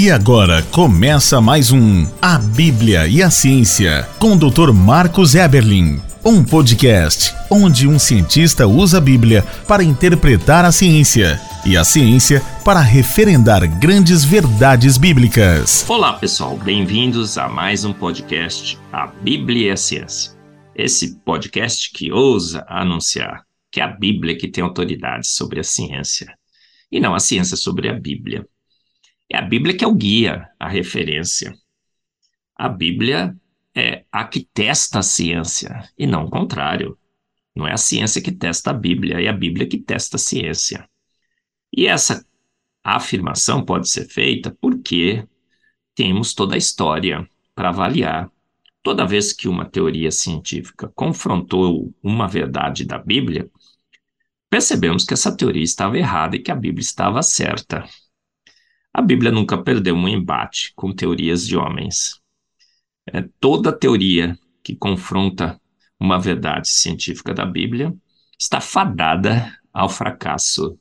E agora começa mais um A Bíblia e a Ciência com o Dr. Marcos Eberlin. Um podcast onde um cientista usa a Bíblia para interpretar a ciência e a ciência para referendar grandes verdades bíblicas. Olá, pessoal, bem-vindos a mais um podcast A Bíblia e a Ciência. Esse podcast que ousa anunciar que é a Bíblia que tem autoridade sobre a ciência e não a ciência sobre a Bíblia. É a Bíblia que é o guia, a referência. A Bíblia é a que testa a ciência e não o contrário. Não é a ciência que testa a Bíblia, é a Bíblia que testa a ciência. E essa afirmação pode ser feita porque temos toda a história para avaliar. Toda vez que uma teoria científica confrontou uma verdade da Bíblia, percebemos que essa teoria estava errada e que a Bíblia estava certa. A Bíblia nunca perdeu um embate com teorias de homens. É, toda teoria que confronta uma verdade científica da Bíblia está fadada ao fracasso,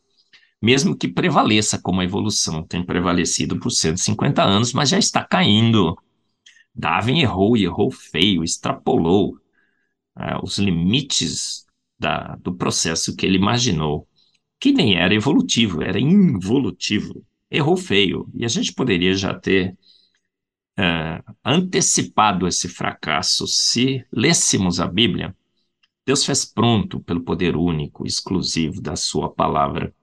mesmo que prevaleça como a evolução tem prevalecido por 150 anos, mas já está caindo. Darwin errou e errou feio, extrapolou é, os limites da, do processo que ele imaginou, que nem era evolutivo, era involutivo. Errou feio. E a gente poderia já ter uh, antecipado esse fracasso se lêssemos a Bíblia. Deus fez pronto pelo poder único, exclusivo da Sua palavra.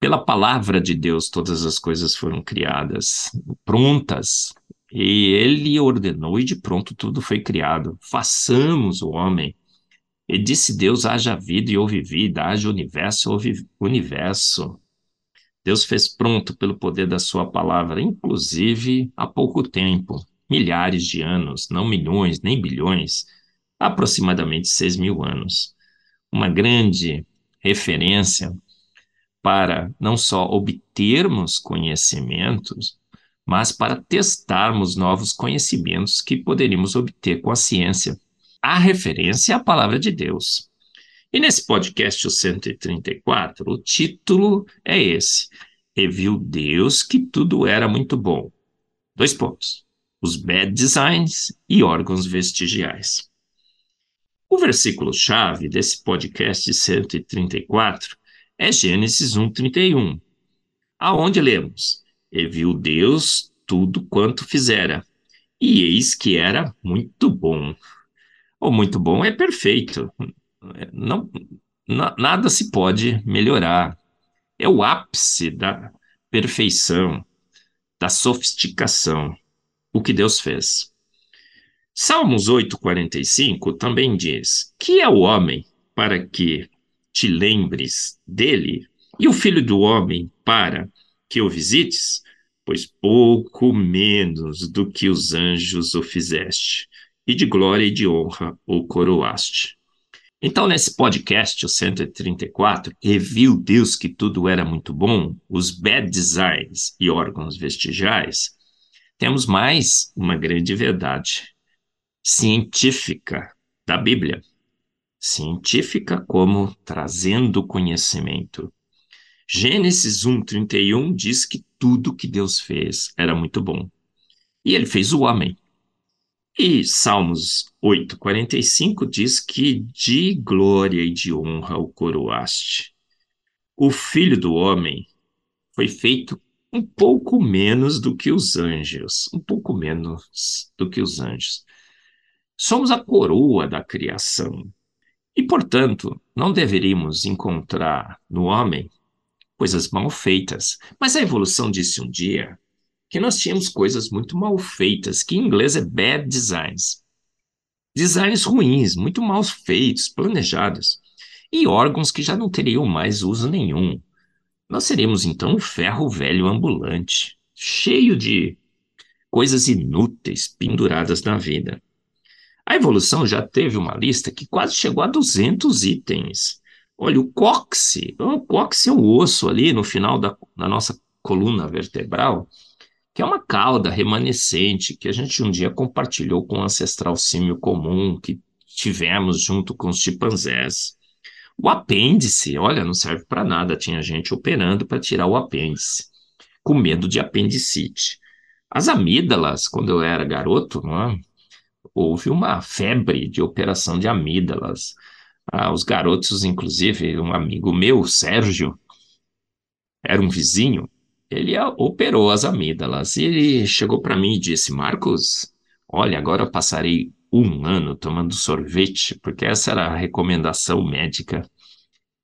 Pela palavra de Deus, todas as coisas foram criadas, prontas, e Ele ordenou, e de pronto tudo foi criado. Façamos o homem e disse Deus: haja vida e houve vida, haja universo, houve universo. Deus fez pronto pelo poder da sua palavra, inclusive há pouco tempo, milhares de anos, não milhões nem bilhões, aproximadamente seis mil anos. Uma grande referência para não só obtermos conhecimentos, mas para testarmos novos conhecimentos que poderíamos obter com a ciência a referência à palavra de Deus. E nesse podcast, o 134, o título é esse: E viu Deus que tudo era muito bom. Dois pontos: os bad designs e órgãos vestigiais. O versículo-chave desse podcast 134 é Gênesis 1,31, aonde lemos: E viu Deus tudo quanto fizera, e eis que era muito bom. O muito bom é perfeito. Não, na, nada se pode melhorar. É o ápice da perfeição, da sofisticação, o que Deus fez. Salmos 8,45 também diz: Que é o homem para que te lembres dele, e o filho do homem para que o visites? Pois pouco menos do que os anjos o fizeste e de glória e de honra o coroaste. Então, nesse podcast, o 134, reviu Deus que tudo era muito bom, os bad designs e órgãos vestigiais, temos mais uma grande verdade científica da Bíblia. Científica como trazendo conhecimento. Gênesis 1:31 diz que tudo que Deus fez era muito bom. E ele fez o homem. E Salmos 8,45 diz que de glória e de honra o coroaste. O filho do homem foi feito um pouco menos do que os anjos, um pouco menos do que os anjos. Somos a coroa da criação e, portanto, não deveríamos encontrar no homem coisas mal feitas. Mas a evolução disse um dia que nós tínhamos coisas muito mal feitas, que em inglês é bad designs. Designs ruins, muito mal feitos, planejados, e órgãos que já não teriam mais uso nenhum. Nós seríamos então um ferro velho ambulante, cheio de coisas inúteis penduradas na vida. A evolução já teve uma lista que quase chegou a 200 itens. Olha, o cóccix, o cóccix é um osso ali no final da, da nossa coluna vertebral, que é uma cauda remanescente que a gente um dia compartilhou com o ancestral símio comum que tivemos junto com os chimpanzés. O apêndice, olha, não serve para nada, tinha gente operando para tirar o apêndice. com medo de apendicite. As amígdalas, quando eu era garoto, é? houve uma febre de operação de amígdalas. Ah, os garotos, inclusive, um amigo meu, Sérgio, era um vizinho, ele operou as amígdalas e ele chegou para mim e disse: Marcos, olha, agora eu passarei um ano tomando sorvete, porque essa era a recomendação médica.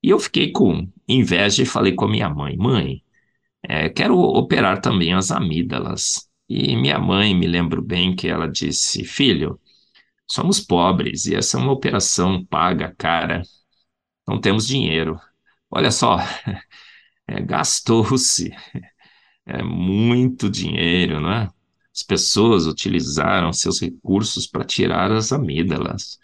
E eu fiquei com inveja e falei com a minha mãe: Mãe, é, quero operar também as amígdalas. E minha mãe, me lembro bem que ela disse: Filho, somos pobres e essa é uma operação paga, cara. Não temos dinheiro. Olha só, é, gastou-se é, muito dinheiro, não é? As pessoas utilizaram seus recursos para tirar as amígdalas.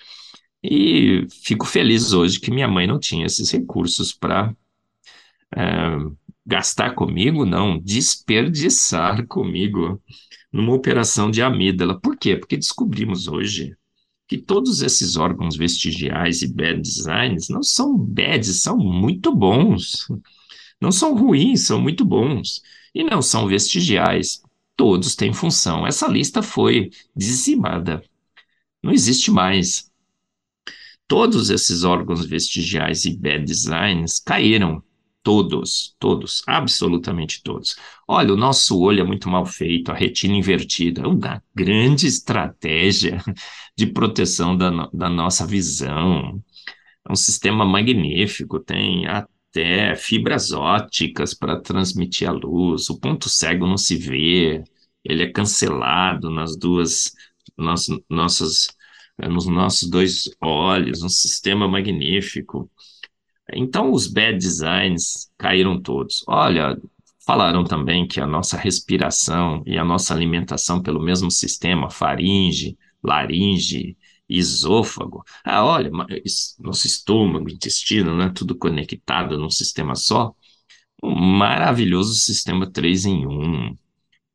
E fico feliz hoje que minha mãe não tinha esses recursos para é, gastar comigo, não, desperdiçar comigo numa operação de amígdala. Por quê? Porque descobrimos hoje que todos esses órgãos vestigiais e bad designs não são bad, são muito bons. Não são ruins, são muito bons. E não são vestigiais. Todos têm função. Essa lista foi dizimada. Não existe mais. Todos esses órgãos vestigiais e bad designs caíram. Todos, todos, absolutamente todos. Olha, o nosso olho é muito mal feito, a retina invertida, é uma grande estratégia de proteção da, da nossa visão. É um sistema magnífico, tem a até fibras óticas para transmitir a luz. O ponto cego não se vê, ele é cancelado nas duas nos, nossas, nos nossos dois olhos, um sistema magnífico. Então, os bad designs caíram todos. Olha, falaram também que a nossa respiração e a nossa alimentação pelo mesmo sistema, faringe, laringe, esôfago. Ah, olha, nosso estômago, intestino, né, tudo conectado num sistema só. Um maravilhoso sistema 3 em 1,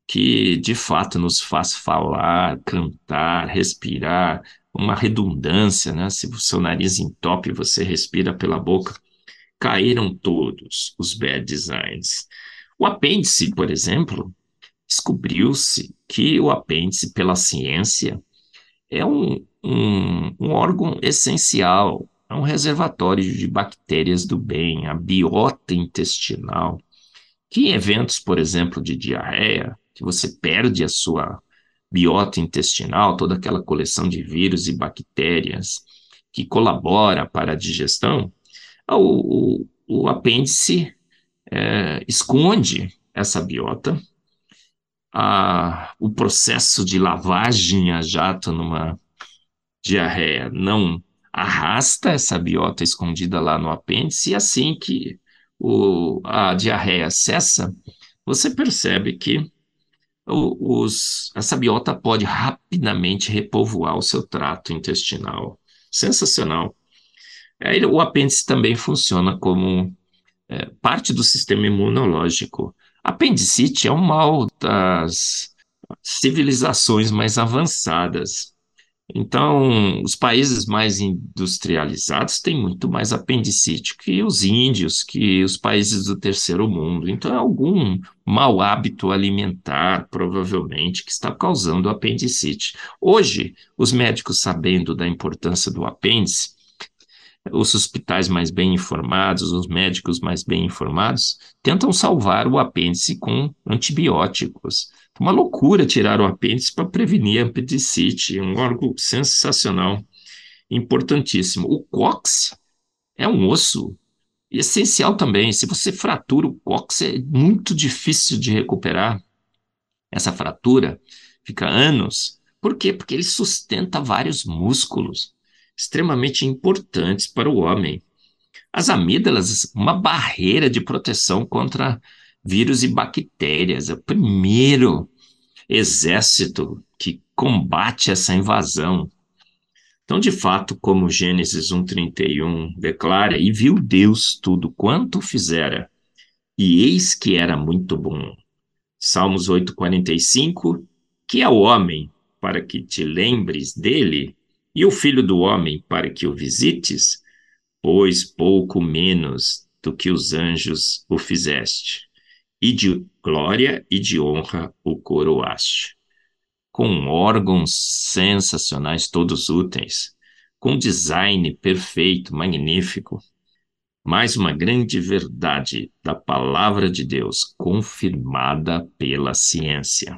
que de fato nos faz falar, cantar, respirar, uma redundância, né? Se o seu nariz entope, você respira pela boca. Caíram todos os bad designs. O apêndice, por exemplo, descobriu-se que o apêndice, pela ciência, é um, um, um órgão essencial, é um reservatório de bactérias do bem, a biota intestinal, que em eventos, por exemplo, de diarreia, que você perde a sua biota intestinal, toda aquela coleção de vírus e bactérias que colabora para a digestão, o, o, o apêndice é, esconde essa biota. A, o processo de lavagem a jato numa diarreia não arrasta essa biota escondida lá no apêndice, e assim que o, a diarreia cessa, você percebe que os, essa biota pode rapidamente repovoar o seu trato intestinal. Sensacional. Aí, o apêndice também funciona como é, parte do sistema imunológico. Apendicite é um mal das civilizações mais avançadas. Então, os países mais industrializados têm muito mais apendicite que os índios, que os países do terceiro mundo. Então, é algum mau hábito alimentar, provavelmente, que está causando apendicite. Hoje, os médicos, sabendo da importância do apêndice, os hospitais mais bem informados, os médicos mais bem informados, tentam salvar o apêndice com antibióticos uma loucura tirar o apêndice para prevenir a apendicite, um órgão sensacional, importantíssimo. O cóccix é um osso essencial também. Se você fratura o cóccix, é muito difícil de recuperar essa fratura, fica anos. Por quê? Porque ele sustenta vários músculos extremamente importantes para o homem. As amígdalas, uma barreira de proteção contra vírus e bactérias. É o primeiro exército que combate essa invasão. Então, de fato, como Gênesis 1:31 declara, e viu Deus tudo quanto fizera, e eis que era muito bom. Salmos 8:45, que é o homem para que te lembres dele, e o filho do homem para que o visites, pois pouco menos do que os anjos o fizeste. e de glória e de honra o coroaste. Com órgãos sensacionais, todos úteis, com design perfeito, magnífico, mais uma grande verdade da palavra de Deus confirmada pela ciência.